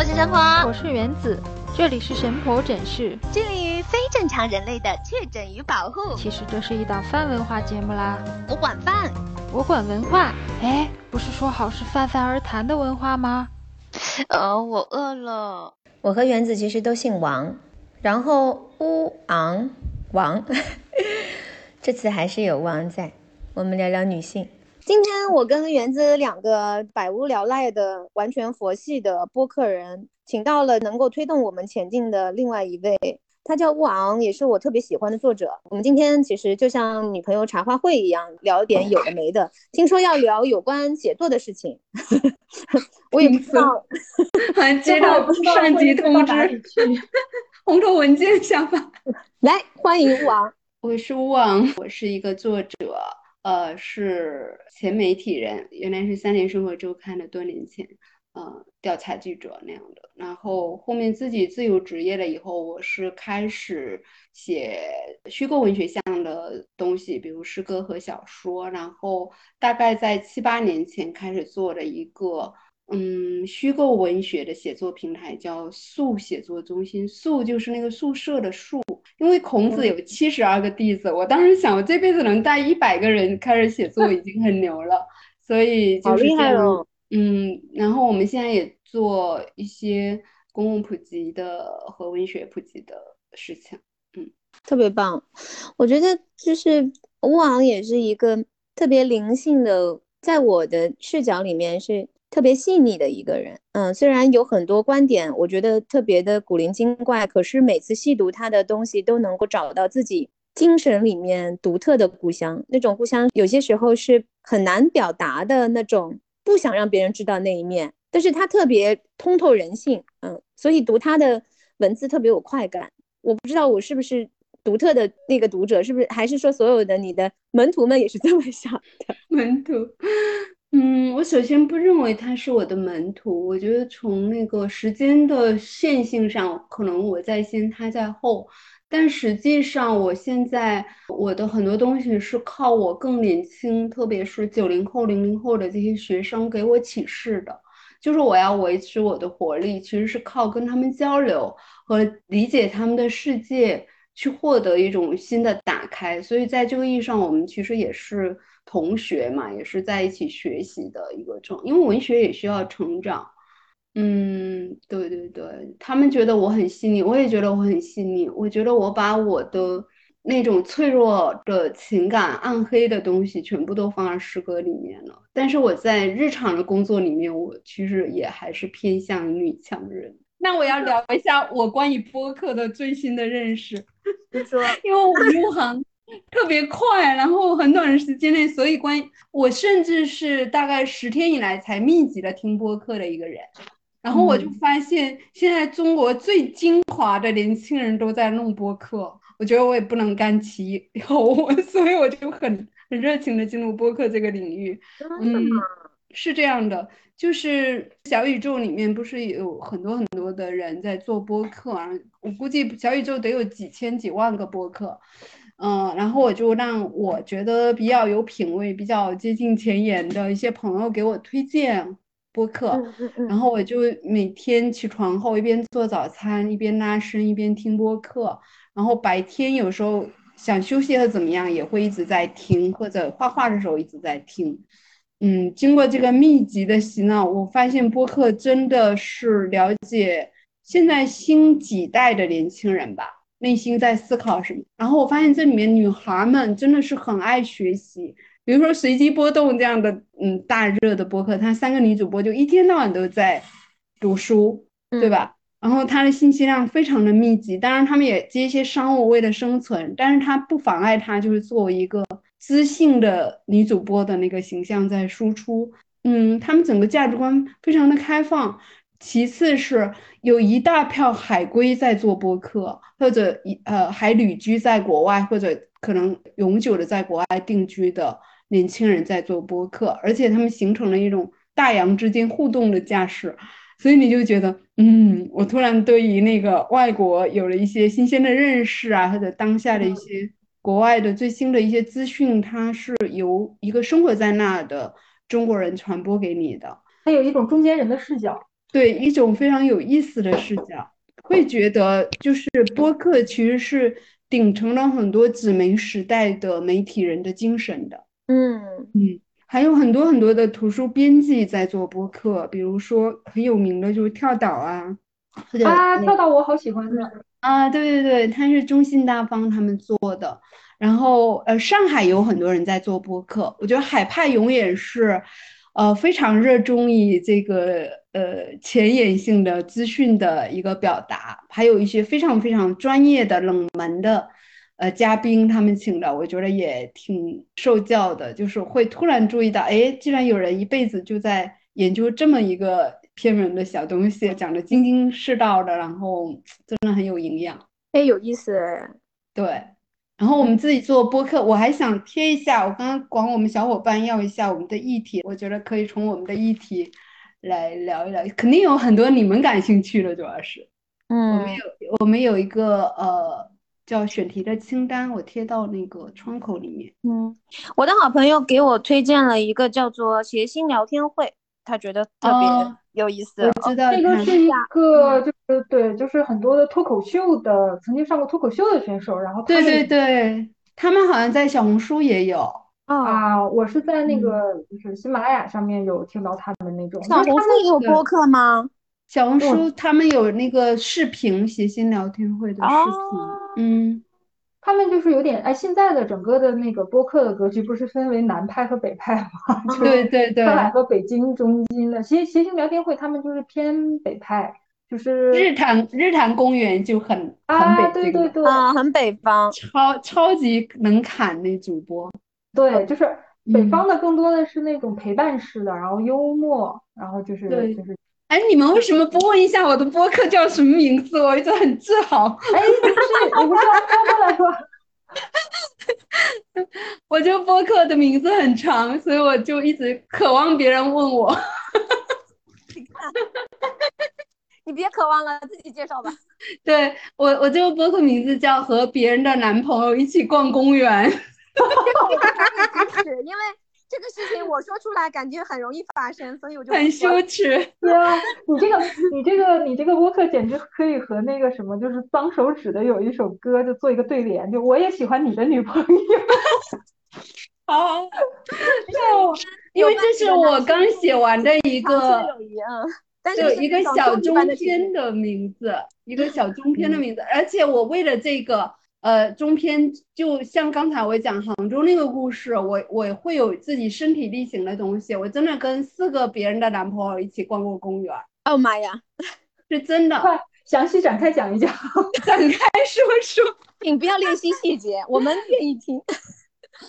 我是神婆，我是原子，这里是神婆诊室，致力于非正常人类的确诊与保护。其实这是一档泛文化节目啦。我管饭，我管文化。哎，不是说好是泛泛而谈的文化吗？呃，我饿了。我和原子其实都姓王，然后乌昂王，这次还是有王在。我们聊聊女性。今天我跟园子两个百无聊赖的完全佛系的播客人，请到了能够推动我们前进的另外一位，他叫乌昂，也是我特别喜欢的作者。我们今天其实就像女朋友茶话会一样，聊点有的没的。听说要聊有关写作的事事情，我也不知道，还接到上级通知，红头文件下发。来，欢迎乌昂，我是乌昂，我是一个作者。呃，是前媒体人，原来是《三联生活周刊》的，多年前，呃，调查记者那样的。然后后面自己自由职业了以后，我是开始写虚构文学向的东西，比如诗歌和小说。然后大概在七八年前开始做了一个。嗯，虚构文学的写作平台叫宿写作中心，宿就是那个宿舍的宿。因为孔子有七十二个弟子，我当时想，我这辈子能带一百个人开始写作 已经很牛了，所以就是这样。嗯，然后我们现在也做一些公共普及的和文学普及的事情。嗯，特别棒。我觉得就是乌昂也是一个特别灵性的，在我的视角里面是。特别细腻的一个人，嗯，虽然有很多观点，我觉得特别的古灵精怪，可是每次细读他的东西，都能够找到自己精神里面独特的故乡。那种故乡有些时候是很难表达的那种，不想让别人知道那一面，但是他特别通透人性，嗯，所以读他的文字特别有快感。我不知道我是不是独特的那个读者，是不是还是说所有的你的门徒们也是这么想的？门徒。嗯，我首先不认为他是我的门徒。我觉得从那个时间的线性上，可能我在先，他在后。但实际上，我现在我的很多东西是靠我更年轻，特别是九零后、零零后的这些学生给我启示的。就是我要维持我的活力，其实是靠跟他们交流和理解他们的世界，去获得一种新的打开。所以在这个意义上，我们其实也是。同学嘛，也是在一起学习的一个状，因为文学也需要成长。嗯，对对对，他们觉得我很细腻，我也觉得我很细腻。我觉得我把我的那种脆弱的情感、暗黑的东西全部都放在诗歌里面了。但是我在日常的工作里面，我其实也还是偏向女强人。那我要聊一下我关于播客的最新的认识，你说，因为我入行。特别快，然后很短的时间内，所以关我甚至是大概十天以来才密集的听播客的一个人，然后我就发现现在中国最精华的年轻人都在弄播客，我觉得我也不能甘其后，所以我就很很热情的进入播客这个领域。嗯，是这样的，就是小宇宙里面不是有很多很多的人在做播客啊，我估计小宇宙得有几千几万个播客。嗯，然后我就让我觉得比较有品位、比较接近前沿的一些朋友给我推荐播客，然后我就每天起床后一边做早餐，一边拉伸，一边听播客，然后白天有时候想休息或怎么样，也会一直在听，或者画画的时候一直在听。嗯，经过这个密集的洗脑，我发现播客真的是了解现在新几代的年轻人吧。内心在思考什么？然后我发现这里面女孩们真的是很爱学习，比如说随机波动这样的，嗯，大热的播客，她三个女主播就一天到晚都在读书，对吧？然后她的信息量非常的密集，当然她们也接一些商务为了生存，但是她不妨碍她就是作为一个知性的女主播的那个形象在输出，嗯，她们整个价值观非常的开放。其次是有一大票海归在做播客，或者一呃还旅居在国外，或者可能永久的在国外定居的年轻人在做播客，而且他们形成了一种大洋之间互动的架势，所以你就觉得，嗯，我突然对于那个外国有了一些新鲜的认识啊，或者当下的一些国外的最新的一些资讯，它是由一个生活在那的中国人传播给你的，它有一种中间人的视角。对一种非常有意思的视角，会觉得就是播客其实是顶承了很多纸媒时代的媒体人的精神的。嗯嗯，还有很多很多的图书编辑在做播客，比如说很有名的就是跳岛啊，或者啊，跳岛我好喜欢的。啊，对对对，他是中信大方他们做的。然后呃，上海有很多人在做播客，我觉得海派永远是，呃，非常热衷于这个呃前沿性的资讯的一个表达，还有一些非常非常专业的冷门的呃嘉宾，他们请的，我觉得也挺受教的，就是会突然注意到，哎，竟然有人一辈子就在研究这么一个偏门的小东西，讲的津津世道的，然后真的很有营养。哎，有意思哎。对，然后我们自己做播客，我还想贴一下，我刚刚管我们小伙伴要一下我们的议题，我觉得可以从我们的议题来聊一聊，肯定有很多你们感兴趣的，主要是嗯我们嗯，有我们有一个呃叫选题的清单，我贴到那个窗口里面。嗯，我的好朋友给我推荐了一个叫做谐星聊天会，他觉得特别哦有意思。我知道他那个是一个，就是对，就是很多的脱口秀的，曾经上过脱口秀的选手，然后他对对对，他们好像在小红书也有。哦，啊，我是在那嗯个就是喜马拉雅上面有听到他们那种，小红书也有播客吗？小红书他们有那个视频谐星聊天会的视频，哦嗯。他们就是有点哎，现在的整个的那个播客的格局不是分为南派和北派吗？就对对对，上海和北京中心的谐谐星聊天会，他们就是偏北派，就是日坛日坛公园就很很啊，北京的，对对对啊，很北方。超超级能侃那主播。对，就是北嗯方的更多的是那种陪伴式的，然后幽默，然后就是对就是哎，你们为什么不问一下我的播客叫什么名字？我一直很自豪。哎，你不是你不是要说过来吗？我这个播客的名字很长，所以我就一直渴望别人问我。你别渴望了，自己介绍吧。对我，我这个播客名字叫《和别人的男朋友一起逛公园》。这个我不支持，因为这个事情我说出来感觉很容易发生，所以我就很羞耻。对啊，你这个你这个你这个播客简直可以和那个什么，就是脏手指的有一首歌就做一个对联，就我也喜欢你的女朋友。好，就因为这是我刚写完的一个友谊，嗯，但是就一个小中篇的名字，一个小中篇的名字，而且我为了这个呃中篇，就像刚才我讲杭州那个故事，我我会有自己身体力行的东西，我真的跟四个别人的男朋友一起逛过公园，哦妈呀，是真的。快详细展开讲一讲。展开说说。请不要练习细节，我们愿意听。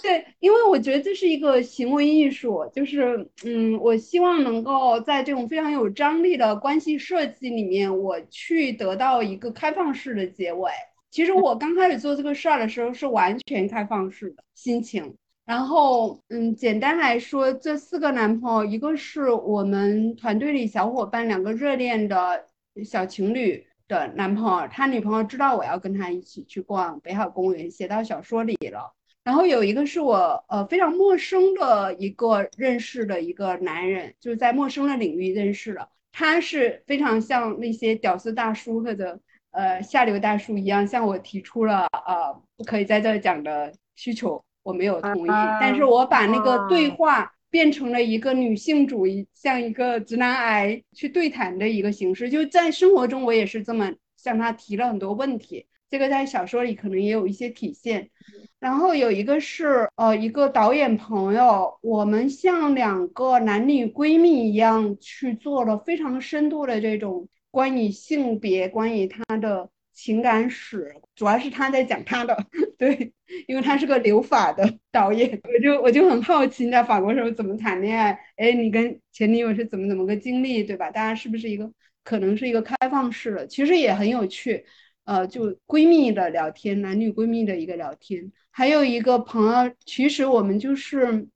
对，因为我觉得这是一个行为艺术，就是嗯，我希望能够在这种非常有张力的关系设计里面，我去得到一个开放式的结尾。其实我刚开始做这个事儿的时候是完全开放式的心情，然后嗯，简单来说，这四个男朋友，一个是我们团队里小伙伴两个热恋的小情侣的男朋友，他女朋友知道我要跟他一起去逛北海公园，写到小说里了。然后有一个是我呃非常陌生的一个认识的一个男人，就是在陌生的领域认识的，他是非常像那些屌丝大叔或者呃下流大叔一样，向我提出了呃不可以在这讲的需求，我没有同意，啊但是我把那个对啊。话变成了一个女性主义，像一个直男癌去对谈的一个形式，就在生活中我也是这么向他提了很多问题，这个在小说里可能也有一些体现。然后有一个是呃一个导演朋友，我们像两个男女闺蜜一样去做了非常深度的这种关于性别、关于他的情感史，主要是他在讲他的，对，因为他是个留法的导演，我就我就很好奇你在法国时候怎么谈恋爱，哎，你跟前女友是怎么怎么个经历，对吧？大家是不是一个可能是一个开放式的，其实也很有趣。呃，就闺蜜的聊天，男女闺蜜的一个聊天，还有一个朋友，其实我们就是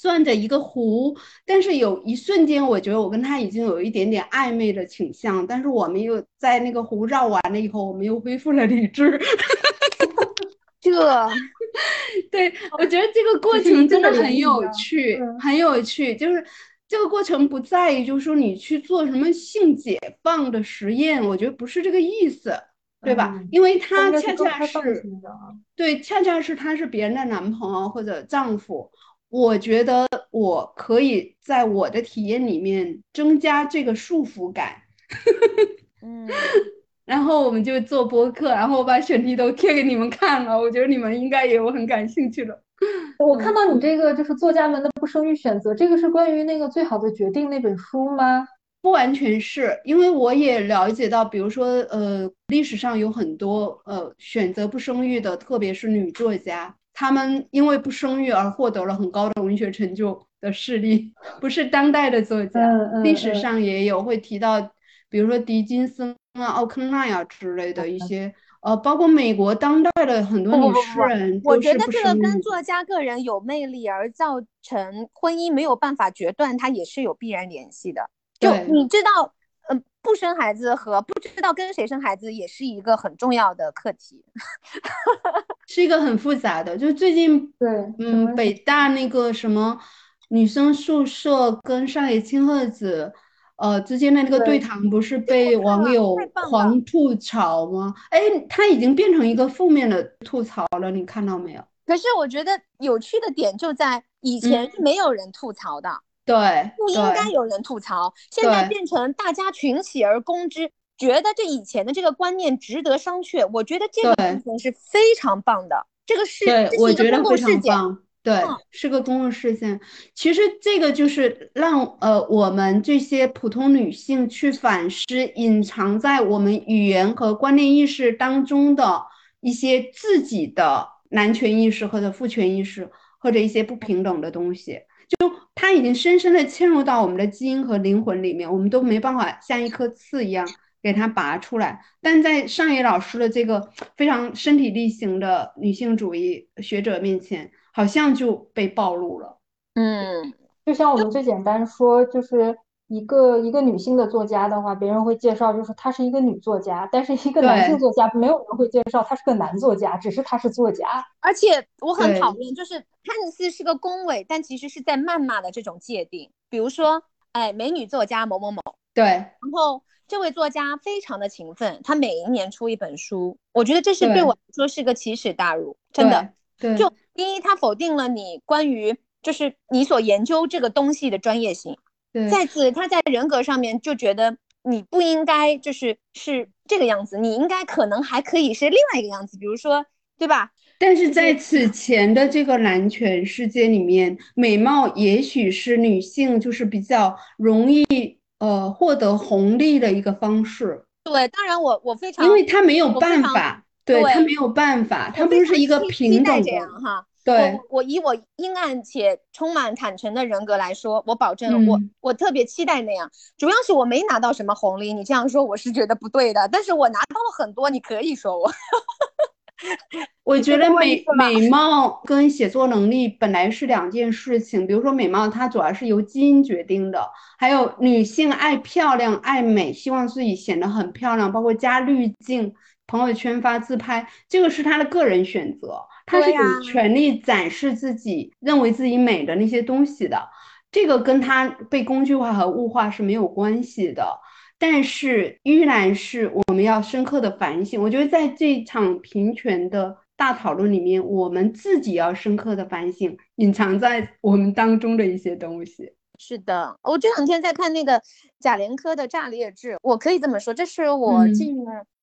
攥着一个壶，但是有一瞬间，我觉得我跟他已经有一点点暧昧的倾向，但是我们又在那个壶绕完了以后，我们又恢复了理智。这对，我觉得这个过程真的很有趣，嗯很有趣，就是这个过程不在于就是说你去做什么性解放的实验，我觉得不是这个意思，对吧？嗯因为它他恰恰是。对，恰恰是他是别人的男朋友或者丈夫，我觉得我可以在我的体验里面增加这个束缚感。嗯，然后我们就做播客，然后我把选题都贴给你们看了，我觉得你们应该也有很感兴趣的。我看到你这个就是作家们的不生育选择，这个是关于那个《最好的决定》那本书吗？不完全是因为我也了解到，比如说，呃，历史上有很多呃选择不生育的，特别是女作家，她们因为不生育而获得了很高的文学成就的事例，不是当代的作家，历史嗯上也有会提到，比如说狄金森啊、奥康奈啊之类的一些，呃，包括美国当代的很多女诗人我觉得这个。跟作家个人有魅力而造成婚姻没有办法决断，它也是有必然联系的。就你知道，嗯、不生孩子和不知道跟谁生孩子也是一个很重要的课题。是一个很复杂的，就最近对，嗯，北大那个什么女生宿舍跟上野千鹤子，呃之间的那个对对谈，不是被网友狂吐槽吗？哎，它已经变成一个负面的吐槽了，你看到没有？可是我觉得有趣的点就在以前是没有人吐槽的，对不应该有人吐槽，现在变成大家群起而攻之，觉得这以前的这个观念值得商榷。我觉得这个是非常棒的，这个是我觉得非。常棒。对嗯，是个公共事件。其实这个就是让呃我们这些普通女性去反思隐藏在我们语言和观念意识当中的一些自己的男权意识或者父权意识，或者一些不平等的东西。就它已经深深的嵌入到我们的基因和灵魂里面，我们都没办法像一颗刺一样给它拔出来。但在上野老师的这个非常身体力行的女性主义学者面前，好像就被暴露了。嗯，就像我们最简单说，就是一个一个女性的作家的话，别人会介绍就是她是一个女作家，但是一个男性作家，没有人会介绍他是个男作家，只是他是作家。而且我很讨厌，就是看似是个恭维，但其实是在谩骂的这种界定。比如说，哎，美女作家某某某，对然后这位作家非常的勤奋，他每一年出一本书，我觉得这是对对我来说是个奇耻大辱，真的。对，就第一，他否定了你关于就是你所研究这个东西的专业性；对再次，他在人格上面就觉得你不应该就是是这个样子，你应该可能还可以是另外一个样子，比如说，对吧？但是在此前的这个男权世界里面，美貌也许是女性就是比较容易呃获得红利的一个方式，对，当然我我非常因为他没有办法，对，对她没有办法，他不是一个平等的，哈。对我我以我阴暗且充满坦诚的人格来说，我保证我、嗯我特别期待那样。主要是我没拿到什么红利，你这样说我是觉得不对的。但是我拿到了很多，你可以说我。我觉得美美貌跟写作能力本来是两件事情。比如说美貌，它主要是由基因决定的，还有女性爱漂亮、爱美，希望自己显得很漂亮，包括加滤镜、朋友圈发自拍，这个是她的个人选择，她是有权利展示自己认为自己美的那些东西的。这个跟他被工具化和物化是没有关系的。但是依然是我们要深刻的反省。我觉得在这场平权的大讨论里面，我们自己要深刻的反省隐藏在我们当中的一些东西。是的，我这两天在看那个贾玲科的《炸裂志》，我可以这么说，这是我嗯近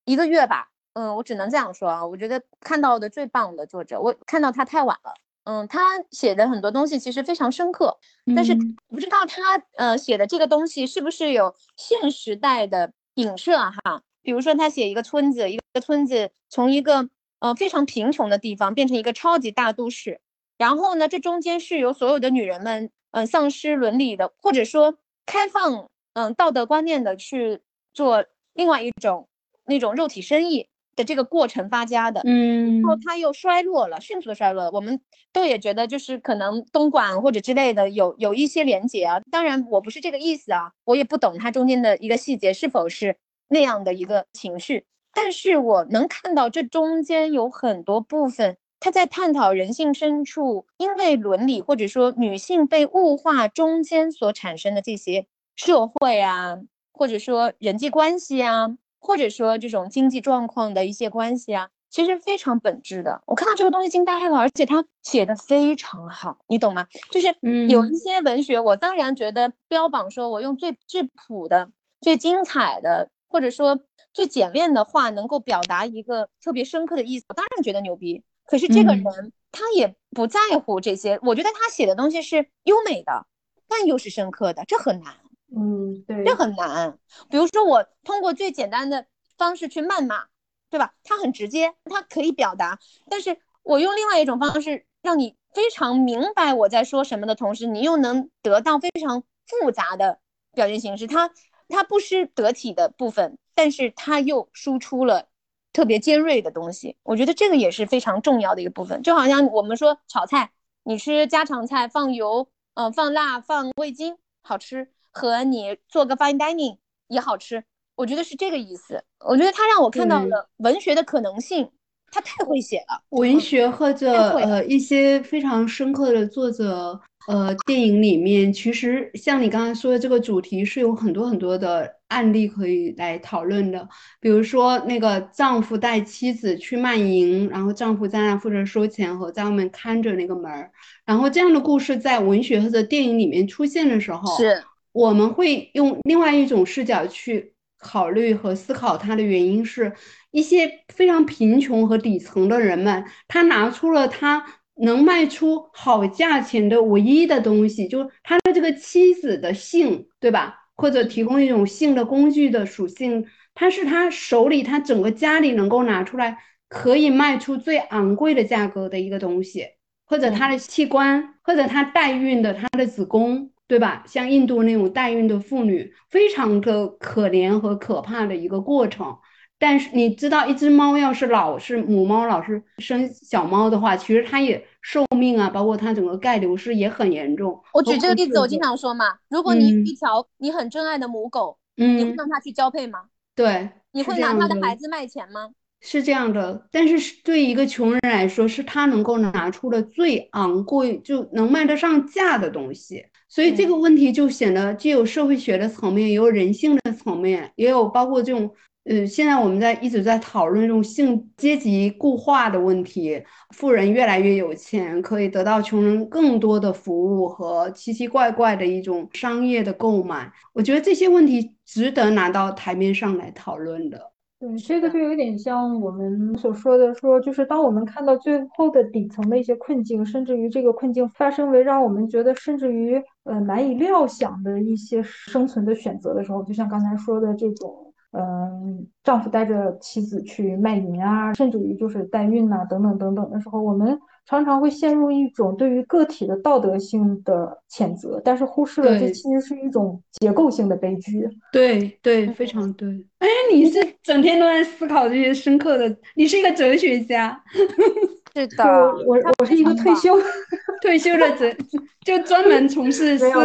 一个月吧，嗯，我只能这样说啊，我觉得看到的最棒的作者，我看到他太晚了。嗯，他写的很多东西其实非常深刻，但是嗯不知道他呃写的这个东西是不是有现时代的影射哈？比如说他写一个村子，一个村子从一个呃非常贫穷的地方变成一个超级大都市，然后呢，这中间是由所有的女人们嗯、呃丧失伦理的，或者说开放嗯、道德观念的去做另外一种那种肉体生意的这个过程发家的。嗯然后它又衰落了，迅速的衰落了。我们都也觉得就是可能东莞或者之类的有有一些连结啊。当然我不是这个意思啊，我也不懂它中间的一个细节是否是那样的一个情绪，但是我能看到这中间有很多部分，它他在探讨人性深处因为伦理或者说女性被物化中间所产生的这些社会啊，或者说人际关系啊，或者说这种经济状况的一些关系啊，其实非常本质的。我看到这个东西惊呆了，而且他写的非常好，你懂吗？就是有一些文学，我当然觉得标榜说我用最质朴的、最精彩的，或者说最简练的话，能够表达一个特别深刻的意思，我当然觉得牛逼。可是这个人他也不在乎这些，我觉得他写的东西是优美的，但又是深刻的，这很难。嗯，对，这很难。比如说我通过最简单的方式去谩骂，对吧？他很直接，他可以表达。但是我用另外一种方式让你非常明白我在说什么的同时，你又能得到非常复杂的表现形式。他他不失得体的部分，但是他又输出了。特别尖锐的东西，我觉得这个也是非常重要的一个部分。就好像我们说炒菜，你吃家常菜放油，嗯，放辣，放味精，好吃，和你做个 fine dining 也好吃，我觉得是这个意思。我觉得他让我看到了文学的可能性，他太会写了。文学或者呃一些非常深刻的作者。呃，电影里面其实像你刚才说的这个主题是有很多很多的案例可以来讨论的，比如说那个丈夫带妻子去卖淫，然后丈夫在那负责收钱和在外面看着那个门儿，然后这样的故事在文学或者电影里面出现的时候，是我们会用另外一种视角去考虑和思考它的原因是一些非常贫穷和底层的人们，他拿出了他。能卖出好价钱的唯一的东西，就是他的这个妻子的性，对吧？或者提供一种性的工具的属性，他是他手里，他整个家里能够拿出来可以卖出最昂贵的价格的一个东西，或者他的器官，或者他代孕的他的子宫，对吧？像印度那种代孕的妇女，非常的可怜和可怕的一个过程。但是你知道，一只猫要是老是母猫老是生小猫的话，其实它也寿命啊，包括它整个钙流失也很严重。我举这个例子，我经常说嘛，如果你一条你很珍爱的母狗，嗯，你会让它去交配吗？对，你会拿它的孩子卖钱吗？是这样的，但是对一个穷人来说，是他能够拿出的最昂贵，就能卖得上价的东西。所以这个问题就显得既有社会学的层面，也有人性的层面，也有包括这种。呃，现在我们在一直在讨论这种性阶级固化的问题，富人越来越有钱，可以得到穷人更多的服务和奇奇怪怪的一种商业的购买。我觉得这些问题值得拿到台面上来讨论的。对，这个就有点像我们所说的，说就是当我们看到最后的底层的一些困境，甚至于这个困境发生为让我们觉得甚至于呃难以料想的一些生存的选择的时候，就像刚才说的这种。嗯，丈夫带着妻子去卖淫啊，甚至于就是代孕呐，等等等等的时候，我们常常会陷入一种对于个体的道德性的谴责，但是忽视了这其实是一种结构性的悲剧。对对，非常对。哎，你是整天都在思考这些深刻的，你是一个哲学家。是的，我我是一个退休 退休的哲，就专门从事 思考。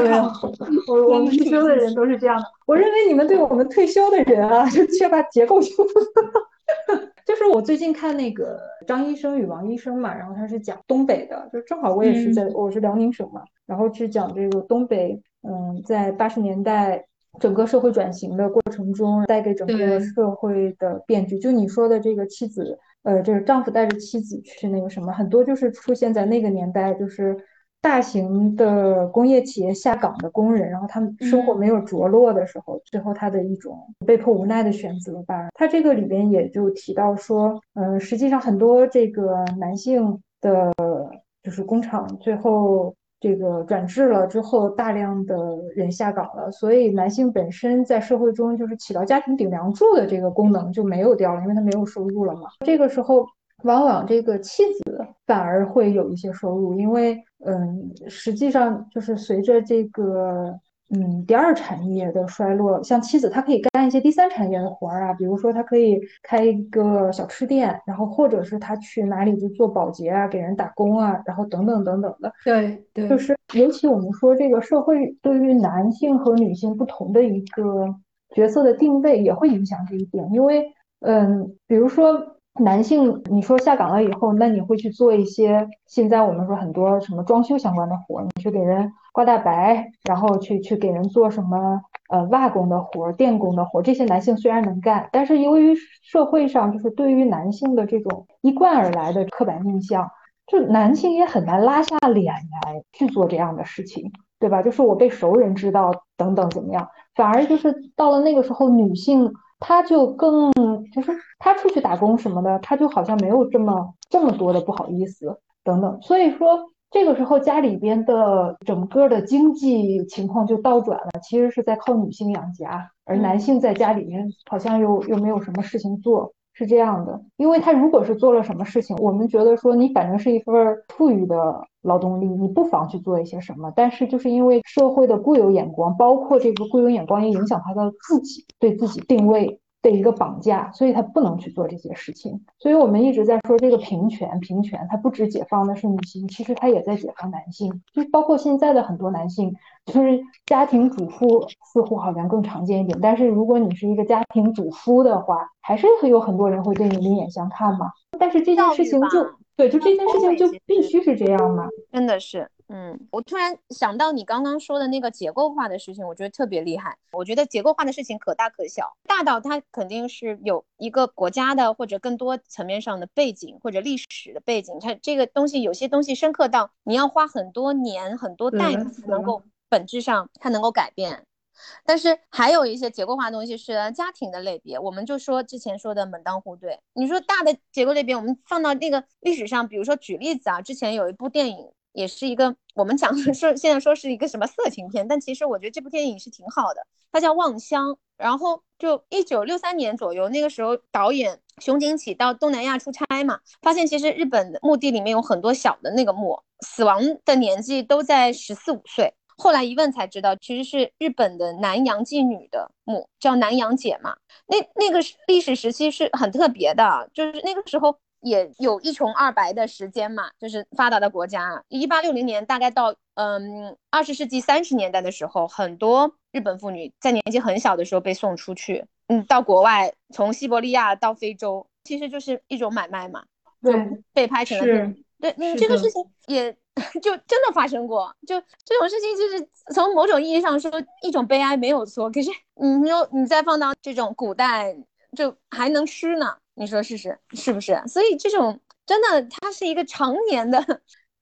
我我们退休的人都是这样的。我认为你们对我们退休的人啊，就缺乏结构性。就是我最近看那个张医生与王医生嘛，然后他是讲东北的，就正好我也是在我是辽宁省嘛，然后是讲这个东北，嗯，在八十年代整个社会转型的过程中带给整个社会的变局。就你说的这个妻子。呃，这个丈夫带着妻子去那个什么，很多就是出现在那个年代，就是大型的工业企业下岗的工人，然后他们生活没有着落的时候，最后他的一种被迫无奈的选择吧。他这个里边也就提到说，嗯，实际上很多这个男性的，就是工厂最后。这个转制了之后，大量的人下岗了，所以男性本身在社会中就是起到家庭顶梁柱的这个功能就没有掉了，因为他没有收入了嘛。这个时候，往往这个妻子反而会有一些收入，因为嗯，实际上就是随着这个。嗯，第二产业的衰落，像妻子，她可以干一些第三产业的活儿啊，比如说她可以开一个小吃店，然后或者是她去哪里就做保洁啊，给人打工啊，然后等等等等的。对对，就是尤其我们说这个社会对于男性和女性不同的一个角色的定位，也会影响这一点，因为嗯，比如说男性，你说下岗了以后，那你会去做一些现在我们说很多什么装修相关的活，你去给人刮大白，然后去去给人做什么呃瓦工的活、电工的活，这些男性虽然能干，但是由于社会上就是对于男性的这种一贯而来的刻板印象，就男性也很难拉下脸来去做这样的事情，对吧？就是我被熟人知道等等怎么样，反而就是到了那个时候，女性。他就更就是他出去打工什么的，他就好像没有这么这么多的不好意思等等，所以说这个时候家里边的整个的经济情况就倒转了，其实是在靠女性养家，而男性在家里面好像又又没有什么事情做。是这样的，因为他如果是做了什么事情，我们觉得说你反正是一份富裕的劳动力，你不妨去做一些什么。但是就是因为社会的固有眼光，包括这个固有眼光也影响他的自己对自己定位。的一个绑架，所以他不能去做这些事情。所以我们一直在说这个平权，平权，它不只解放的是女性，其实它也在解放男性。就包括现在的很多男性，就是家庭主妇似乎好像更常见一点。但是如果你是一个家庭主夫的话，还是会有很多人会对你另眼相看嘛。但是这件事情就对，就这件事情就必须是这样嘛？真的是。嗯，我突然想到你刚刚说的那个结构化的事情，我觉得特别厉害。我觉得结构化的事情可大可小，大到它肯定是有一个国家的或者更多层面上的背景或者历史的背景。它这个东西有些东西深刻到你要花很多年很多代才能够本质上它能够改变。但是还有一些结构化的东西是家庭的类别，我们就说之前说的门当户对。你说大的结构类别，我们放到那个历史上，比如说举例子啊，之前有一部电影。也是一个我们讲说现在说是一个什么色情片，但其实我觉得这部电影是挺好的，它叫《望乡》。然后就一九六三年左右，那个时候导演熊景启到东南亚出差嘛，发现其实日本的墓地里面有很多小的那个墓，死亡的年纪都在十四五岁。后来一问才知道，其实是日本的南洋妓女的墓，叫南洋姐嘛。那那个历史时期是很特别的，就是那个时候。也有一穷二白的时间嘛，就是发达的国家，一八六零年大概到嗯二十世纪三十年代的时候，很多日本妇女在年纪很小的时候被送出去，嗯，到国外，从西伯利亚到非洲，其实就是一种买卖嘛，对，被拍成了对，嗯，这个事情也 就真的发生过，就这种事情就是从某种意义上说一种悲哀没有错，可是你又你再放到这种古代，就还能吃呢。你说试试是不是？所以这种真的，它是一个常年的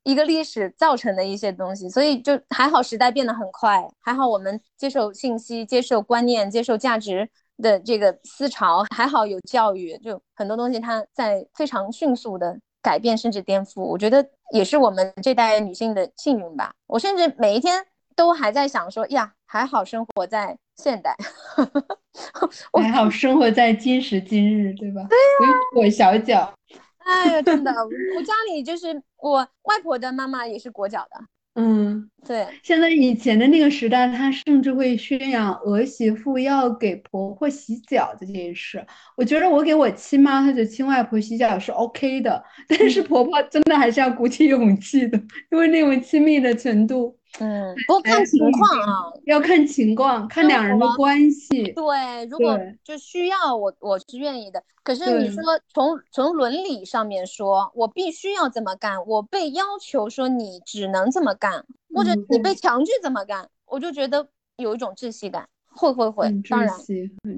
一个历史造成的一些东西，所以就还好，时代变得很快，还好我们接受信息、接受观念、接受价值的这个思潮，还好有教育，就很多东西它在非常迅速的改变甚至颠覆，我觉得也是我们这代女性的幸运吧。我甚至每一天都还在想说呀，还好生活在。现代，还好生活在今时今日，对吧？对呀，裹小脚。哎呀，真的，我家里就是我外婆的妈妈也是裹脚的。嗯，对。现在以前的那个时代，他甚至会宣扬儿媳妇要给婆婆洗脚这件事。我觉得我给我亲妈或者亲外婆洗脚是 OK 的，但是婆婆真的还是要鼓起勇气的，因为那种亲密的程度。嗯，不过看情况啊，要看情况，看两人的关系。对，如果就需要我，我是愿意的。可是你说从从伦理上面说，我必须要这么干，我被要求说你只能这么干，或者你被强制这么干，我就觉得有一种窒息感。会会会，当然，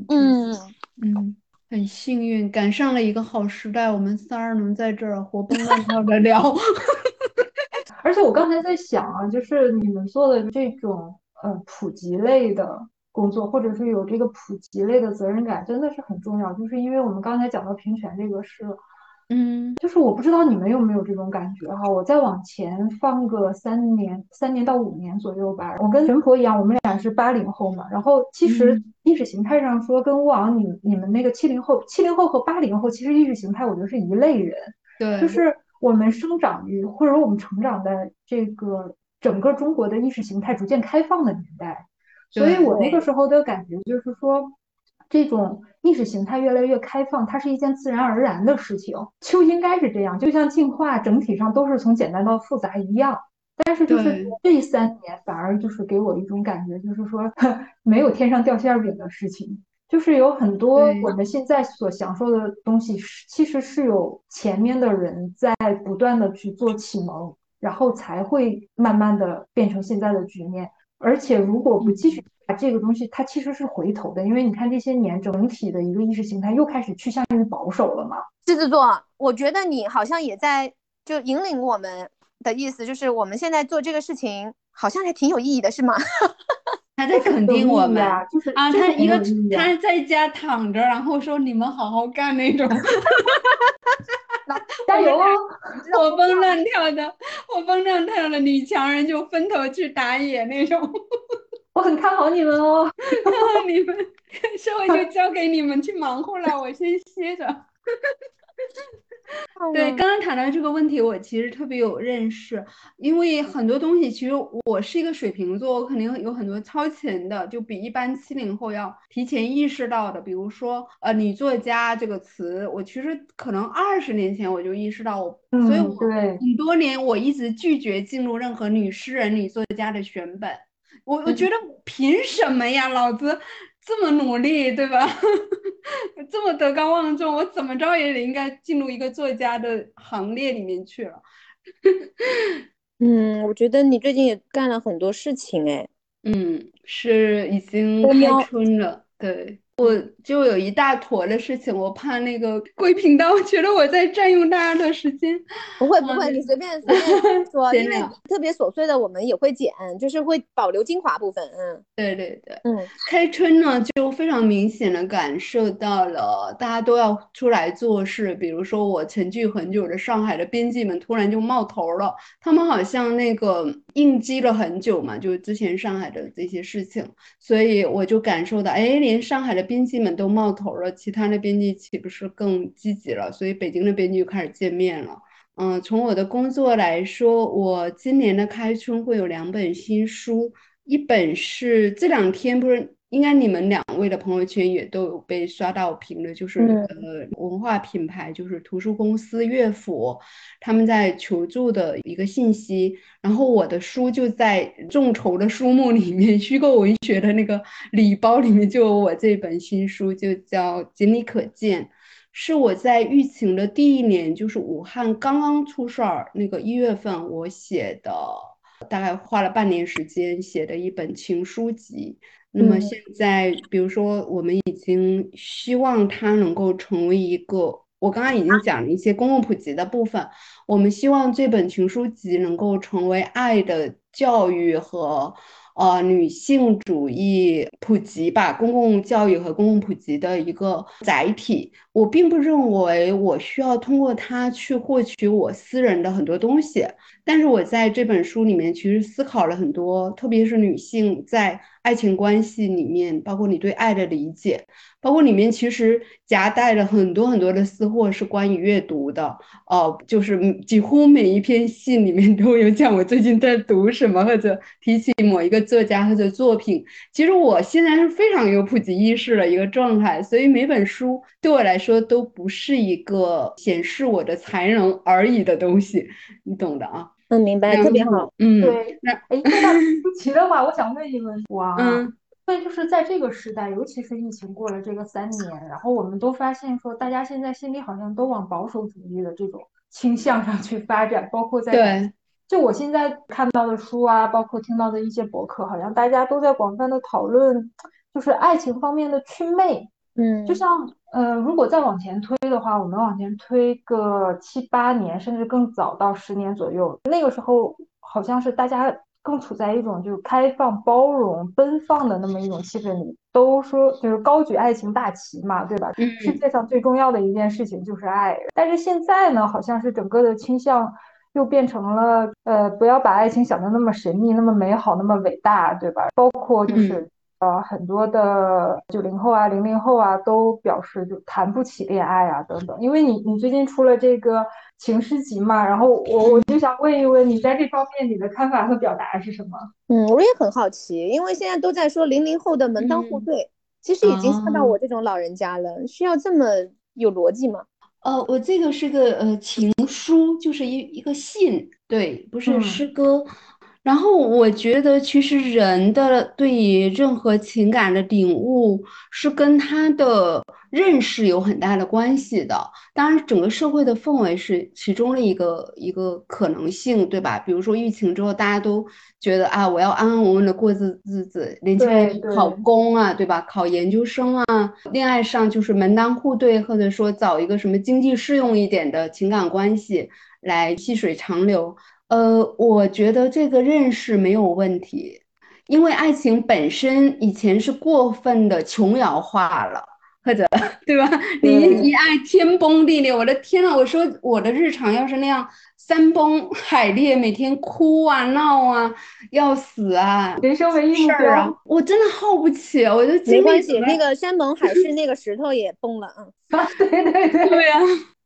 嗯嗯，很幸运赶上了一个好时代，我们仨儿能在这儿活蹦乱跳的聊。而且我刚才在想啊，就是你们做的这种呃普及类的工作，或者是有这个普及类的责任感，真的是很重要。就是因为我们刚才讲到平权这个事，嗯，就是我不知道你们有没有这种感觉哈。我再往前放个三年，三年到五年左右吧。我跟神婆一样，我们俩是八零后嘛。然后其实意识形态上说，跟乌昂你你们那个七零后、七零后和八零后，其实意识形态我觉得是一类人，对，就是。我们生长于，或者说我们成长在这个整个中国的意识形态逐渐开放的年代，所以我那个时候的感觉就是说，这种意识形态越来越开放，它是一件自然而然的事情，就应该是这样，就像进化整体上都是从简单到复杂一样。但是就是这三年反而就是给我一种感觉，就是说 没有天上掉馅饼的事情。就是有很多我们现在所享受的东西是，其实是有前面的人在不断的去做启蒙，然后才会慢慢的变成现在的局面。而且如果不继续把这个东西，它其实是回头的，因为你看这些年整体的一个意识形态又开始趋向于保守了嘛。狮子座，我觉得你好像也在就引领我们的意思，就是我们现在做这个事情好像还挺有意义的，是吗？他在肯定我们啊，就是啊，他一个他在家躺着，然后说你们好好干那种，加油哦！活蹦乱跳的，活蹦乱跳的女强人就分头去打野那种，我很看好你们哦。看好你们 社会就交给你们去忙活了，我先歇着。对，刚刚谈到这个问题，我其实特别有认识，因为很多东西，其实我是一个水瓶座，我肯定有很多超前的，就比一般七零后要提前意识到的。比如说，呃，女作家这个词，我其实可能二十年前我就意识到我，所以嗯，我对，很多年我一直拒绝进入任何女诗人、女作家的选本。我我觉得凭什么呀？老子这么努力，对吧？这么德高望重，我怎么着也得应该进入一个作家的行列里面去了。嗯，我觉得你最近也干了很多事情，哎，嗯，是已经开春了，对。我就有一大坨的事情，我怕那个贵频道 觉得我在占用大家的时间。不会不会，嗯你随便随便 说，因为特别琐碎的我们也会剪，就是会保留精华部分，嗯对对对。嗯开春呢，就非常明显的感受到了大家都要出来做事。比如说，我沉寂很久的上海的编辑们突然就冒头了，他们好像那个应激了很久嘛，就之前上海的这些事情，所以我就感受到，哎，连上海的编辑们都冒头了，其他的编辑岂不是更积极了？所以北京的编辑就开始见面了。嗯，从我的工作来说，我今年的开春会有两本新书，一本是这两天不是应该你们两位的朋友圈也都有被刷到评论，就是嗯呃文化品牌，就是图书公司乐府他们在求助的一个信息，然后我的书就在众筹的书目里面，虚构文学的那个礼包里面就有我这本新书，就叫《仅你可见》。是我在疫情的第一年，就是武汉刚刚出事儿那个一月份，我写的，大概花了半年时间写的一本情书集。那么嗯现在，比如说，我们已经希望它能够成为一个，我刚刚已经讲了一些公共普及的部分，我们希望这本情书集能够成为爱的教育和。呃，女性主义普及吧，公共教育和公共普及的一个载体。我并不认为我需要通过它去获取我私人的很多东西，但是我在这本书里面其实思考了很多，特别是女性在爱情关系里面，包括你对爱的理解，包括里面其实夹带了很多很多的私货是关于阅读的。哦，就是几乎每一篇信里面都有讲我最近在读什么，或者提起某一个作家或者作品。其实我现在是非常有普及意识的一个状态，所以每本书对我来说都不是一个显示我的才能而已的东西，你懂的啊。嗯，明白，特别好。嗯，对，那哎，说到舒淇的话，我想问一问哇，嗯对就是在这个时代，尤其是疫情过了这个三年，然后我们都发现说，大家现在心里好像都往保守主义的这种倾向上去发展，包括在对，就我现在看到的书啊，包括听到的一些博客，好像大家都在广泛的讨论，就是爱情方面的祛魅。嗯，就像呃，如果再往前推的话，我们往前推个七八年，甚至更早到十年左右，那个时候好像是大家更处在一种就是开放、包容、奔放的那么一种气氛里，都说就是高举爱情大旗嘛，对吧？嗯世界上最重要的一件事情就是爱，但是现在呢，好像是整个的倾向又变成了呃，不要把爱情想的那么神秘、那么美好、那么伟大，对吧？包括就是。呃，很多的九零后啊、零零后啊，都表示就谈不起恋爱啊等等。因为你你最近出了这个情诗集嘛，然后我我就想问一问你在这方面你的看法和表达是什么？嗯，我也很好奇，因为现在都在说零零后的门当户嗯对，其实已经看到哦我这种老人家了，需要这么有逻辑吗？呃，我这个是个呃情书，就是一一个信，对，不是嗯诗歌。然后我觉得，其实人的对于任何情感的领悟是跟他的认识有很大的关系的。当然，整个社会的氛围是其中的一个一个可能性，对吧？比如说疫情之后，大家都觉得啊，我要安安稳稳的过日日子，年轻人考公啊，对吧？考研究生啊，恋爱上就是门当户对，或者说找一个什么经济适用一点的情感关系来细水长流。呃，我觉得这个认识没有问题，因为爱情本身以前是过分的琼瑶化了，或者对吧？你一爱天崩地裂，我的天呐！我说我的日常要是那样山崩海裂，每天哭啊闹啊要死啊，人生唯一目标，我真的耗不起，我就没关系，那个山盟海誓，那个石头也崩了啊！对 对对，对呀。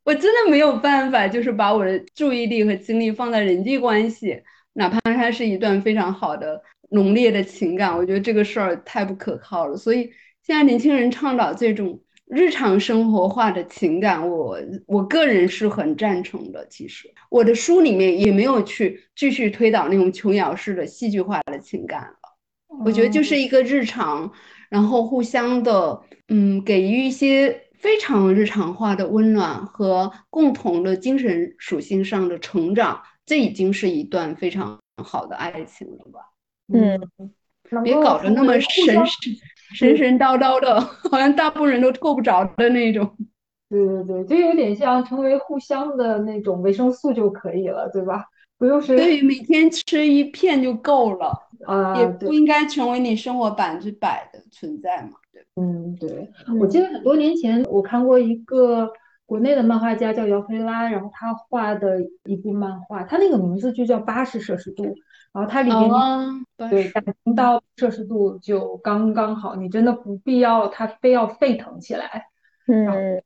我真的没有办法，就是把我的注意力和精力放在人际关系，哪怕它是一段非常好的浓烈的情感，我觉得这个事儿太不可靠了。所以现在年轻人倡导这种日常生活化的情感，我我个人是很赞成的。其实我的书里面也没有去继续推导那种琼瑶式的戏剧化的情感了。我觉得就是一个日常，然后互相的，嗯，给予一些。非常日常化的温暖和共同的精神属性上的成长，这已经是一段非常好的爱情了吧？嗯，别搞得那么神神神神叨叨的，好像大部分人都够不着的那种。对对对，就有点像成为互相的那种维生素就可以了，对吧？不用是对，每天吃一片就够了啊，也不应该成为你生活百分之百的存在嘛。嗯，对，我记得很多年前我看过一个国内的漫画家叫姚菲拉，然后他画的一部漫画，他那个名字就叫八十摄氏度，然后它里面对感情到摄氏度就刚刚好，你真的不必要它非要沸腾起来，嗯。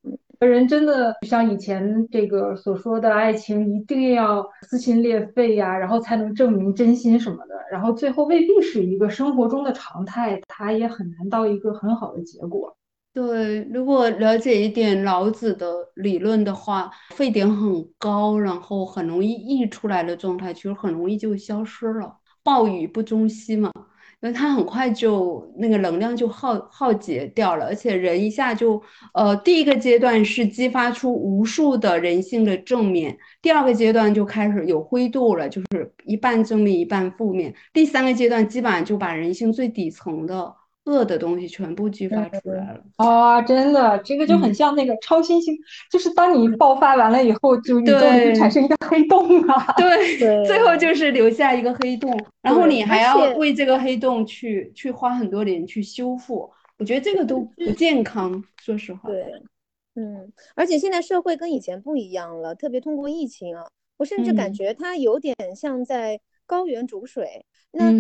人真的像以前这个所说的爱情，一定要撕心裂肺呀，然后才能证明真心什么的，然后最后未必是一个生活中的常态，它也很难到一个很好的结果。对，如果了解一点老子的理论的话，沸点很高，然后很容易溢出来的状态，其实很容易就消失了。暴雨不终夕嘛。那它很快就那个能量就耗耗竭掉了，而且人一下就呃，第一个阶段是激发出无数的人性的正面，第二个阶段就开始有灰度了，就是一半正面一半负面，第三个阶段基本上就把人性最底层的。恶的东西全部激发出来了啊！真的，这个就很像那个超新星，就是当你爆发完了以后，就宇宙就产生一个黑洞啊！对，最后就是留下一个黑洞，然后你还要为这个黑洞去去花很多年去修复，我觉得这个都不健康，说实话。对，嗯，而且现在社会跟以前不一样了，特别通过疫情啊，我甚至感觉它有点像在高原煮水。那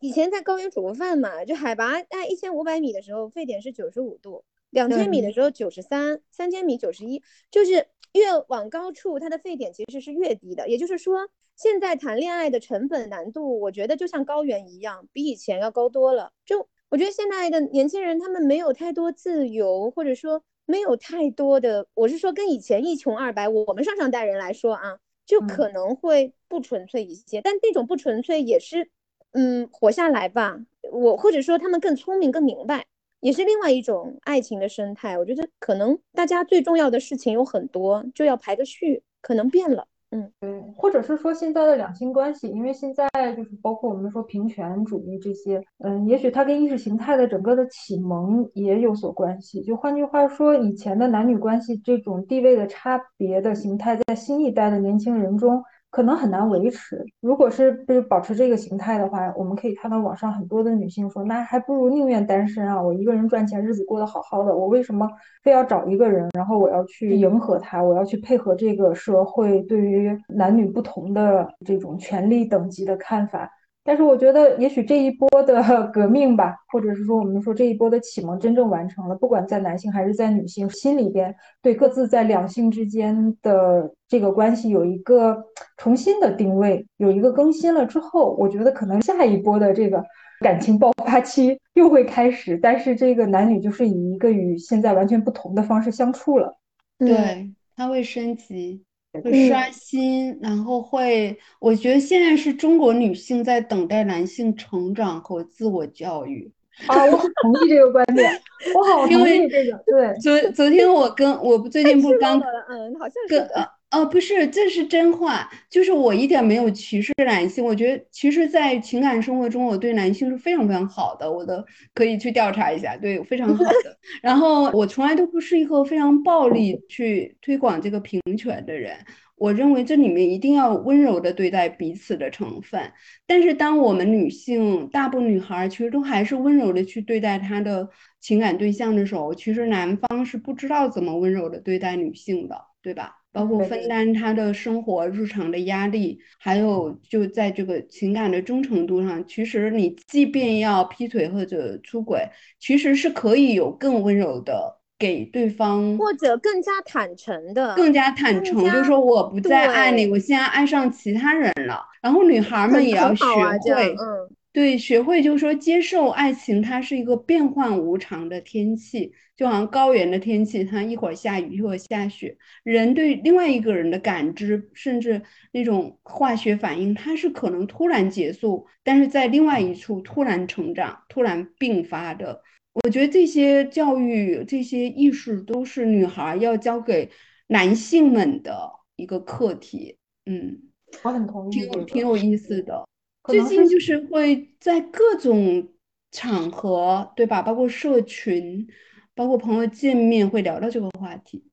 以前在高原煮过饭嘛，就海拔在一千五百米的时候，沸点是九十五度；两千米的时候九十三，三千米九十一，就是越往高处，它的沸点其实是越低的。也就是说，现在谈恋爱的成本难度，我觉得就像高原一样，比以前要高多了。就我觉得现在的年轻人，他们没有太多自由，或者说没有太多的，我是说跟以前一穷二白，我们上上代人来说啊，就可能会不纯粹一些。但那种不纯粹也是。嗯，活下来吧。我或者说他们更聪明、更明白，也是另外一种爱情的生态。我觉得可能大家最重要的事情有很多，就要排个序，可能变了。嗯，对，或者是说现在的两性关系，因为现在就是包括我们说平权主义这些，嗯，也许它跟意识形态的整个的启蒙也有所关系。就换句话说，以前的男女关系这种地位的差别的形态，在新一代的年轻人中。可能很难维持。如果是是保持这个形态的话，我们可以看到网上很多的女性说，那还不如宁愿单身啊！我一个人赚钱，日子过得好好的，我为什么非要找一个人？然后我要去迎合他，我要去配合这个社会对于男女不同的这种权利等级的看法。但是我觉得，也许这一波的 革命吧，或者是说我们说这一波的启蒙真正完成了，不管在男性还是在女性心里边，对各自在两性之间的这个关系有一个重新的定位，有一个更新了之后，我觉得可能下一波的这个感情爆发期又会开始，但是这个男女就是以一个与现在完全不同的方式相处了。对，它会升级。会刷新，然后会，我觉得现在是中国女性在等待男性成长和自我教育。啊，我很同意这个观点，我好 同意这个。对，昨昨天我跟我最近不是刚嗯，好像跟呃呃不是，这是真话，就是我一点没有歧视男性，我觉得其实，在情感生活中，我对男性是非常非常好的，我的可以去调查一下，对，非常好的。然后我从来都不是一个非常暴力去推广这个平权的人。我认为这里面一定要温柔的对待彼此的成分，但是当我们女性大部分女孩其实都还是温柔的去对待她的情感对象的时候，其实男方是不知道怎么温柔的对待女性的，对吧？包括分担他的生活日常的压力，还有就在这个情感的忠诚度上，其实你即便要劈腿或者出轨，其实是可以有更温柔的。给对方，或者更加坦诚的，更加坦诚，就是说我不再爱你，我现在爱上其他人了。然后女孩们也要学会，嗯，对，学会就是说接受爱情，它是一个变幻无常的天气，就好像高原的天气，它一会儿下雨，一会儿下雪。人对另外一个人的感知，甚至那种化学反应，它是可能突然结束，但是在另外一处突然成长，突然并发的。我觉得这些教育、这些艺术都是女孩要交给男性们的一个课题。嗯，我很同意，挺挺有意思的。最近就是会在各种场合，对吧？包括社群，包括朋友见面，会聊到这个话题。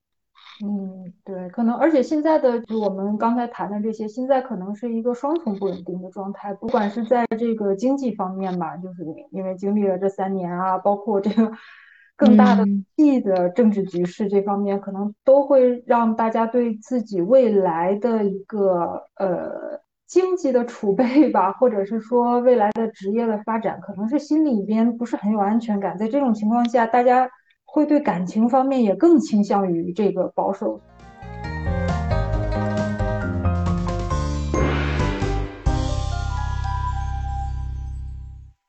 嗯，对，可能，而且现在的我们刚才谈的这些，现在可能是一个双重不稳定的状态，不管是在这个经济方面吧，就是因为经历了这三年啊，包括这个 更大的地的政治局势这方面，可能都会让大家对自己未来的一个呃经济的储备吧，或者是说未来的职业的发展，可能是心里边不是很有安全感。在这种情况下，大家。会对感情方面也更倾向于这个保守。